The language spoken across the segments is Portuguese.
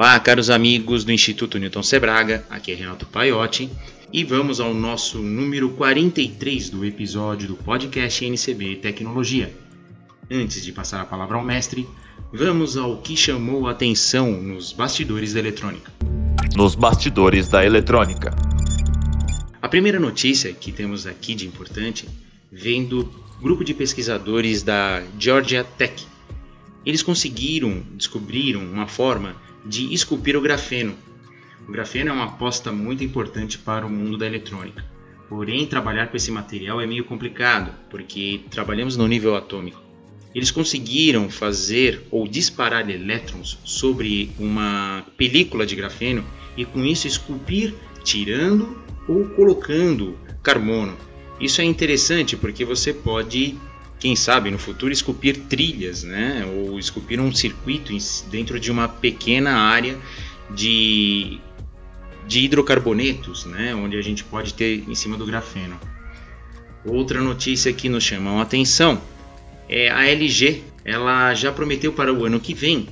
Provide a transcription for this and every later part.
Olá, caros amigos do Instituto Newton Sebraga, aqui é Renato Paiotti e vamos ao nosso número 43 do episódio do podcast NCB Tecnologia. Antes de passar a palavra ao mestre, vamos ao que chamou a atenção nos bastidores da eletrônica. Nos bastidores da eletrônica. A primeira notícia que temos aqui de importante vem do grupo de pesquisadores da Georgia Tech. Eles conseguiram, descobriram uma forma de esculpir o grafeno. O grafeno é uma aposta muito importante para o mundo da eletrônica. Porém, trabalhar com esse material é meio complicado, porque trabalhamos no nível atômico. Eles conseguiram fazer ou disparar elétrons sobre uma película de grafeno e com isso esculpir tirando ou colocando carbono. Isso é interessante porque você pode, quem sabe, no futuro esculpir trilhas, né? ou esculpir um circuito dentro de uma pequena área de, de hidrocarbonetos, né? onde a gente pode ter em cima do grafeno. Outra notícia que nos chama a atenção é a LG. Ela já prometeu para o ano que vem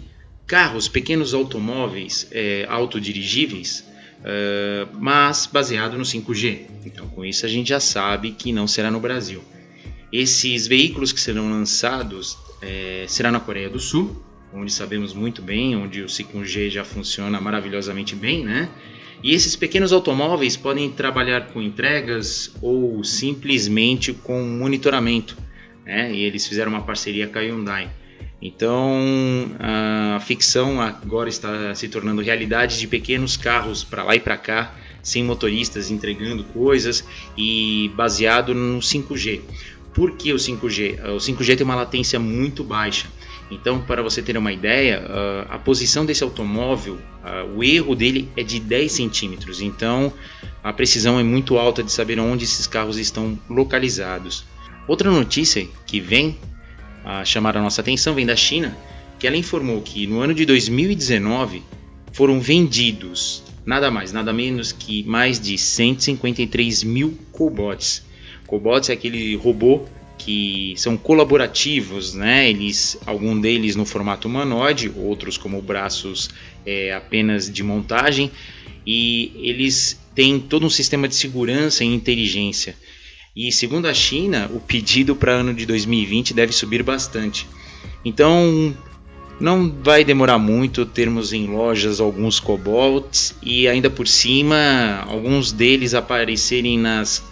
carros, pequenos automóveis é, autodirigíveis uh, mas baseado no 5G. Então, com isso, a gente já sabe que não será no Brasil. Esses veículos que serão lançados é, será na Coreia do Sul, onde sabemos muito bem, onde o 5G já funciona maravilhosamente bem, né? E esses pequenos automóveis podem trabalhar com entregas ou simplesmente com monitoramento. Né? E eles fizeram uma parceria com a Hyundai. Então a ficção agora está se tornando realidade de pequenos carros para lá e para cá, sem motoristas entregando coisas e baseado no 5G. Por que o 5G? O 5G tem uma latência muito baixa. Então, para você ter uma ideia, a posição desse automóvel, o erro dele é de 10 centímetros. Então, a precisão é muito alta de saber onde esses carros estão localizados. Outra notícia que vem a chamar a nossa atenção vem da China, que ela informou que no ano de 2019 foram vendidos nada mais, nada menos que mais de 153 mil cobots. Cobots é aquele robô que são colaborativos, né? Eles, algum deles no formato humanoide, outros como braços é, apenas de montagem, e eles têm todo um sistema de segurança e inteligência. E segundo a China, o pedido para ano de 2020 deve subir bastante. Então, não vai demorar muito termos em lojas alguns cobolts e ainda por cima alguns deles aparecerem nas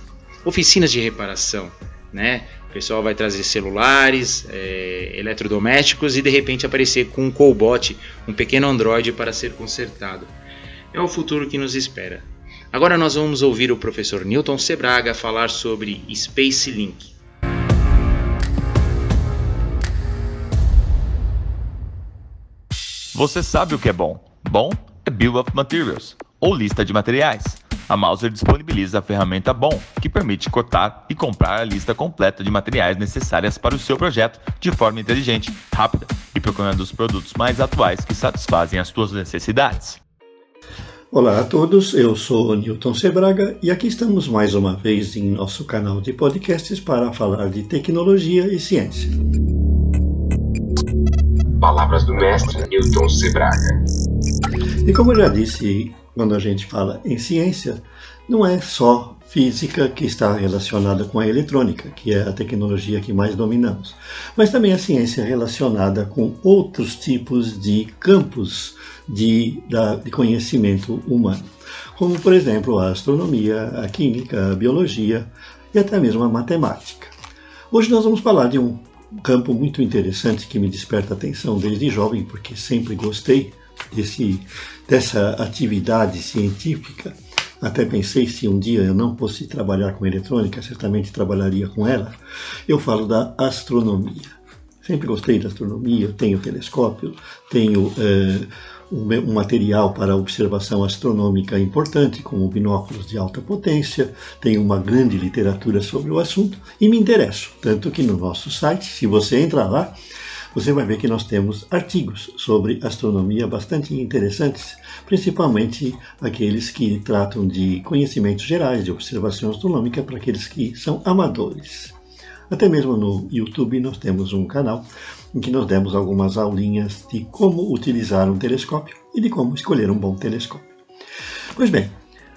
oficinas de reparação, né? Pessoal vai trazer celulares, é, eletrodomésticos e de repente aparecer com um cobot, um pequeno Android para ser consertado. É o futuro que nos espera. Agora nós vamos ouvir o professor Newton Sebraga falar sobre Space Link. Você sabe o que é bom? Bom é Bill of Materials, ou lista de materiais. A Mouser disponibiliza a ferramenta BOM, que permite cotar e comprar a lista completa de materiais necessárias para o seu projeto de forma inteligente, rápida e procurando os produtos mais atuais que satisfazem as suas necessidades. Olá a todos, eu sou Newton Sebraga e aqui estamos mais uma vez em nosso canal de podcasts para falar de tecnologia e ciência. Palavras do mestre Newton Sebraga. E como eu já disse, quando a gente fala em ciência, não é só física que está relacionada com a eletrônica, que é a tecnologia que mais dominamos, mas também a ciência relacionada com outros tipos de campos de, da, de conhecimento humano, como, por exemplo, a astronomia, a química, a biologia e até mesmo a matemática. Hoje nós vamos falar de um campo muito interessante que me desperta atenção desde jovem, porque sempre gostei desse, dessa atividade científica. Até pensei se um dia eu não fosse trabalhar com eletrônica, certamente trabalharia com ela. Eu falo da astronomia. Sempre gostei da astronomia, tenho telescópio, tenho eh, um material para observação astronômica importante, como binóculos de alta potência, tenho uma grande literatura sobre o assunto e me interesso. Tanto que no nosso site, se você entrar lá, você vai ver que nós temos artigos sobre astronomia bastante interessantes, principalmente aqueles que tratam de conhecimentos gerais de observação astronômica para aqueles que são amadores. Até mesmo no YouTube nós temos um canal em que nós demos algumas aulinhas de como utilizar um telescópio e de como escolher um bom telescópio. Pois bem,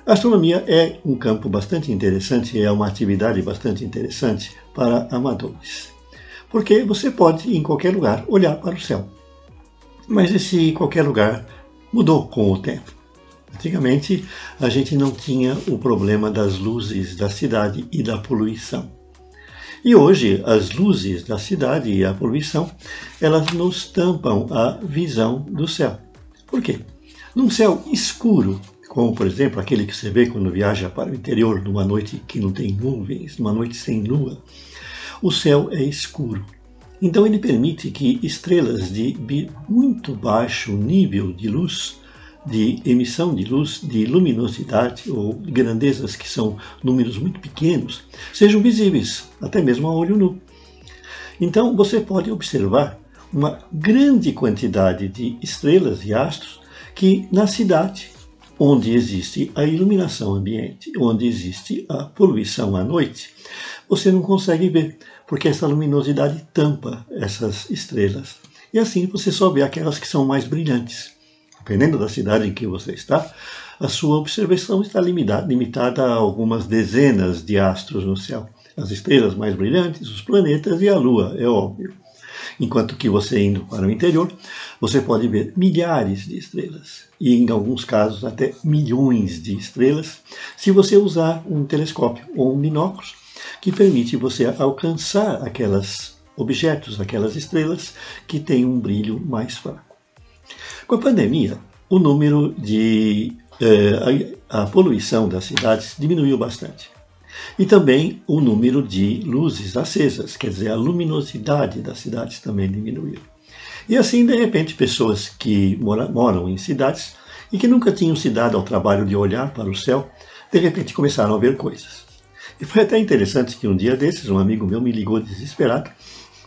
a astronomia é um campo bastante interessante, é uma atividade bastante interessante para amadores. Porque você pode, em qualquer lugar, olhar para o céu. Mas esse qualquer lugar mudou com o tempo. Antigamente, a gente não tinha o problema das luzes da cidade e da poluição. E hoje, as luzes da cidade e a poluição, elas nos tampam a visão do céu. Por quê? Num céu escuro, como por exemplo aquele que você vê quando viaja para o interior numa noite que não tem nuvens, numa noite sem lua, o céu é escuro. Então ele permite que estrelas de muito baixo nível de luz, de emissão de luz, de luminosidade ou grandezas que são números muito pequenos, sejam visíveis, até mesmo a olho nu. Então você pode observar uma grande quantidade de estrelas e astros que na cidade onde existe a iluminação ambiente, onde existe a poluição à noite, você não consegue ver, porque essa luminosidade tampa essas estrelas. E assim você só vê aquelas que são mais brilhantes. Dependendo da cidade em que você está, a sua observação está limitada a algumas dezenas de astros no céu. As estrelas mais brilhantes, os planetas e a Lua, é óbvio. Enquanto que você indo para o interior, você pode ver milhares de estrelas e em alguns casos até milhões de estrelas, se você usar um telescópio ou um binóculo que permite você alcançar aquelas objetos, aquelas estrelas que têm um brilho mais fraco. Com a pandemia, o número de eh, a, a poluição das cidades diminuiu bastante. E também o número de luzes acesas, quer dizer, a luminosidade das cidades também diminuiu. E assim, de repente, pessoas que mora, moram em cidades e que nunca tinham se dado ao trabalho de olhar para o céu, de repente começaram a ver coisas. E foi até interessante que um dia desses, um amigo meu me ligou desesperado,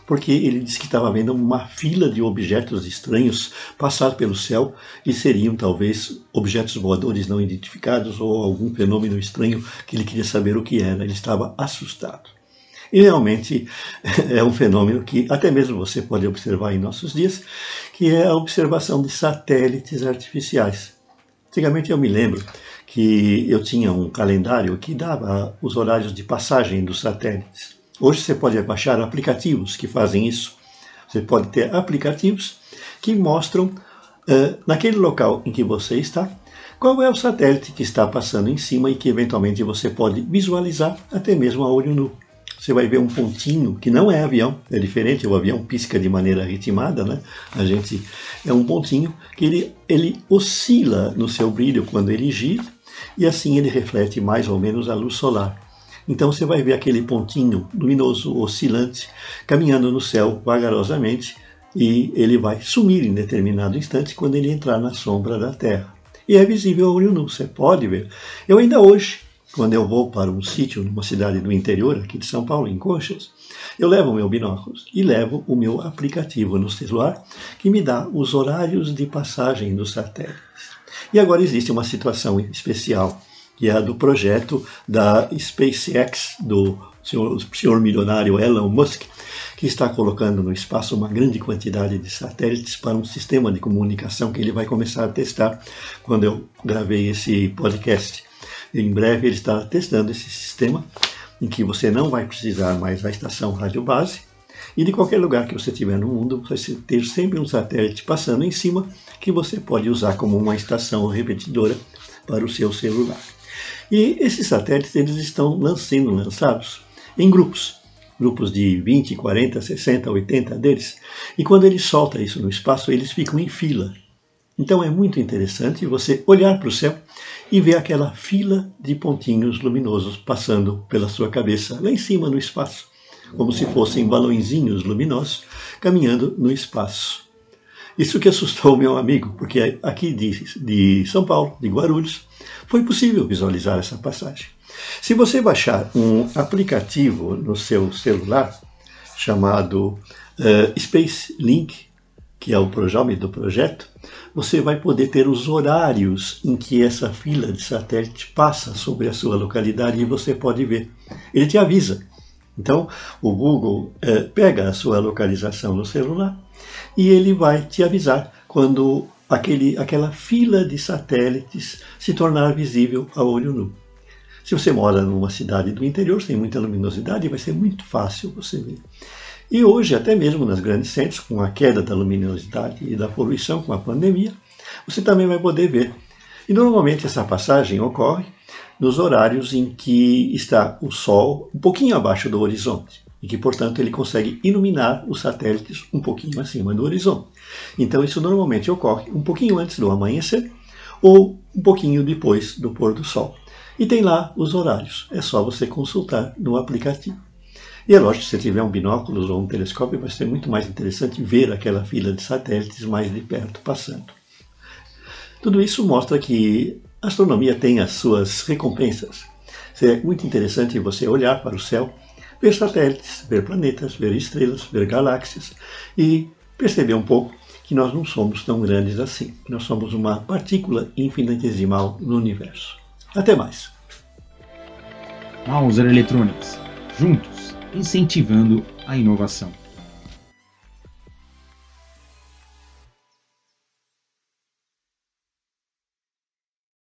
porque ele disse que estava vendo uma fila de objetos estranhos passar pelo céu e seriam talvez objetos voadores não identificados ou algum fenômeno estranho que ele queria saber o que era. Ele estava assustado. E realmente é um fenômeno que até mesmo você pode observar em nossos dias, que é a observação de satélites artificiais. Antigamente eu me lembro que eu tinha um calendário que dava os horários de passagem dos satélites. Hoje você pode baixar aplicativos que fazem isso. Você pode ter aplicativos que mostram uh, naquele local em que você está qual é o satélite que está passando em cima e que eventualmente você pode visualizar até mesmo a olho nu você vai ver um pontinho que não é avião, é diferente, o avião pisca de maneira ritmada, né? A gente é um pontinho que ele, ele oscila no seu brilho quando ele gira e assim ele reflete mais ou menos a luz solar. Então você vai ver aquele pontinho luminoso oscilante caminhando no céu vagarosamente e ele vai sumir em determinado instante quando ele entrar na sombra da Terra. E é visível a olho nu, você pode ver. Eu ainda hoje quando eu vou para um sítio numa cidade do interior, aqui de São Paulo, em Conchas, eu levo o meu binóculos e levo o meu aplicativo no celular que me dá os horários de passagem dos satélites. E agora existe uma situação especial, que é a do projeto da SpaceX, do senhor, senhor milionário Elon Musk, que está colocando no espaço uma grande quantidade de satélites para um sistema de comunicação que ele vai começar a testar quando eu gravei esse podcast. Em breve ele está testando esse sistema em que você não vai precisar mais da estação rádio base e de qualquer lugar que você estiver no mundo, você ter sempre um satélite passando em cima que você pode usar como uma estação repetidora para o seu celular. E esses satélites eles estão sendo lançados em grupos, grupos de 20, 40, 60, 80 deles, e quando ele solta isso no espaço, eles ficam em fila. Então é muito interessante você olhar para o céu e ver aquela fila de pontinhos luminosos passando pela sua cabeça, lá em cima no espaço, como se fossem balãozinhos luminosos caminhando no espaço. Isso que assustou meu amigo, porque aqui de, de São Paulo, de Guarulhos, foi possível visualizar essa passagem. Se você baixar um aplicativo no seu celular chamado uh, Space Link, que é o nome do projeto, você vai poder ter os horários em que essa fila de satélite passa sobre a sua localidade e você pode ver. Ele te avisa Então, o Google é, pega a sua localização no celular e ele vai te avisar quando aquele, aquela fila de satélites se tornar visível a olho nu. Se você mora numa cidade do interior sem muita luminosidade, vai ser muito fácil você ver. E hoje, até mesmo nas grandes centros, com a queda da luminosidade e da poluição com a pandemia, você também vai poder ver. E normalmente essa passagem ocorre nos horários em que está o Sol um pouquinho abaixo do horizonte e que, portanto, ele consegue iluminar os satélites um pouquinho acima do horizonte. Então, isso normalmente ocorre um pouquinho antes do amanhecer ou um pouquinho depois do pôr do sol. E tem lá os horários, é só você consultar no aplicativo. E é lógico, se tiver um binóculo ou um telescópio, vai ser muito mais interessante ver aquela fila de satélites mais de perto passando. Tudo isso mostra que a astronomia tem as suas recompensas. É muito interessante você olhar para o céu ver satélites, ver planetas, ver estrelas, ver galáxias e perceber um pouco que nós não somos tão grandes assim. Nós somos uma partícula infinitesimal no universo. Até mais. Mauser Electronics, juntos, incentivando a inovação.